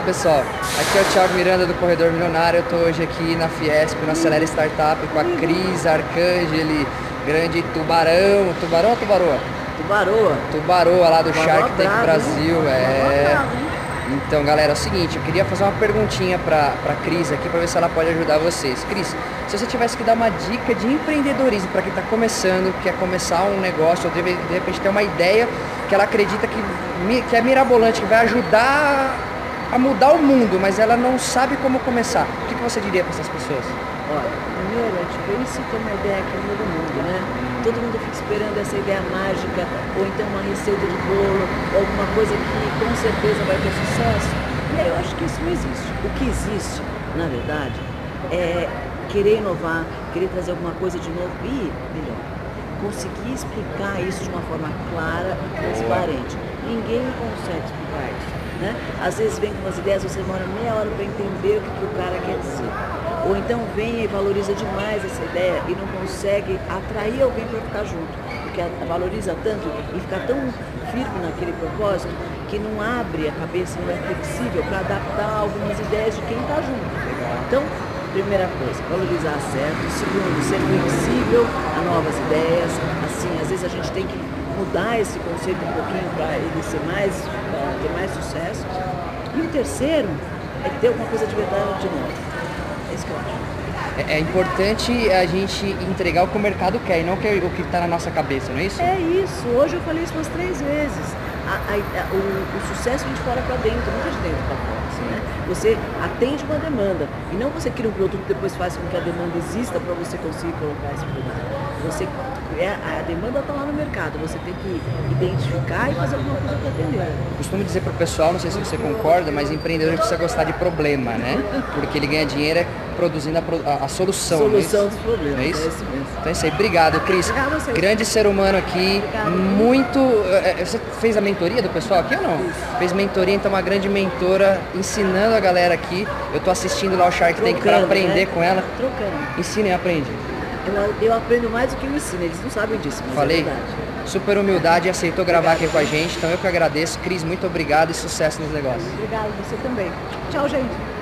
pessoal, aqui é o Thiago Miranda do Corredor Milionário. Eu estou hoje aqui na Fiesp, no Acelera Startup, com a Cris Arcangeli, grande tubarão. Tubarão ou tubaroa? Tubaroa. Tubaroa lá do Shark Tank bravo, Brasil. hein? É. Bravo? Então, galera, é o seguinte, eu queria fazer uma perguntinha pra, pra Cris aqui pra ver se ela pode ajudar vocês. Cris, se você tivesse que dar uma dica de empreendedorismo para quem está começando, quer começar um negócio, ou de, repente ter uma ideia que ela acredita que, que é mirabolante, que vai ajudar a mudar o mundo, mas ela não sabe como começar. O que, que você diria para essas pessoas? Olha, primeiro, a gente pensa que é uma ideia que muda o mundo, né? Todo mundo fica esperando essa ideia mágica, ou então uma receita de bolo, ou alguma coisa que com certeza vai ter sucesso. E aí eu acho que isso não existe. O que existe, na verdade, é querer inovar, querer trazer alguma coisa de novo e, melhor, conseguir explicar isso de uma forma clara e transparente. Ninguém consegue explicar isso. Né? Às vezes vem com umas ideias, você demora meia hora para entender o que, que o cara quer dizer. Ou então vem e valoriza demais essa ideia e não consegue atrair alguém para ficar junto. Porque valoriza tanto e fica tão firme naquele propósito que não abre a cabeça, não é flexível para adaptar algumas ideias de quem está junto. Então, primeira coisa, valorizar certo. Segundo, ser flexível a novas ideias. Assim, às vezes a gente tem que mudar esse conceito um pouquinho para ele ser mais, ter mais sucesso. E o terceiro é ter alguma coisa de verdade de novo. É isso que eu acho. É, é importante a gente entregar o que o mercado quer e não o que está na nossa cabeça, não é isso? É isso. Hoje eu falei isso umas três vezes. A- a- a- o, o sucesso vem de fora para dentro, nunca de dentro para fora. assim, né? Você atende uma demanda e não você cria um produto e depois faz com que a demanda exista para você conseguir colocar esse produto. Você é, a demanda está lá no mercado. Você tem que identificar e fazer alguma coisa para atender. Costumo dizer pro pessoal, não sei se você concorda, mas empreendedor precisa gostar de problema, né? Porque ele ganha dinheiro é produzindo a, a- solução. é isso? Solução dos problemas. É É isso? isso mesmo. Então é isso aí. Obrigado, Cris. Grande ser humano aqui. Obrigada. Muito. eh, Você fez a mentoria do pessoal aqui ou não? Fiz. Fez mentoria, então uma grande mentora ensinando a galera aqui. Eu tô assistindo lá o Shark Tank para aprender né? com ela. Trocando. Ensina e aprende. Eu, eu aprendo mais do que eu ensino. Eles não sabem disso, mas Falei. é. Super humildade e aceitou gravar aqui com a gente. Então eu que agradeço. Cris, muito obrigado e sucesso nos negócios. Obrigada, você também. Tchau, gente.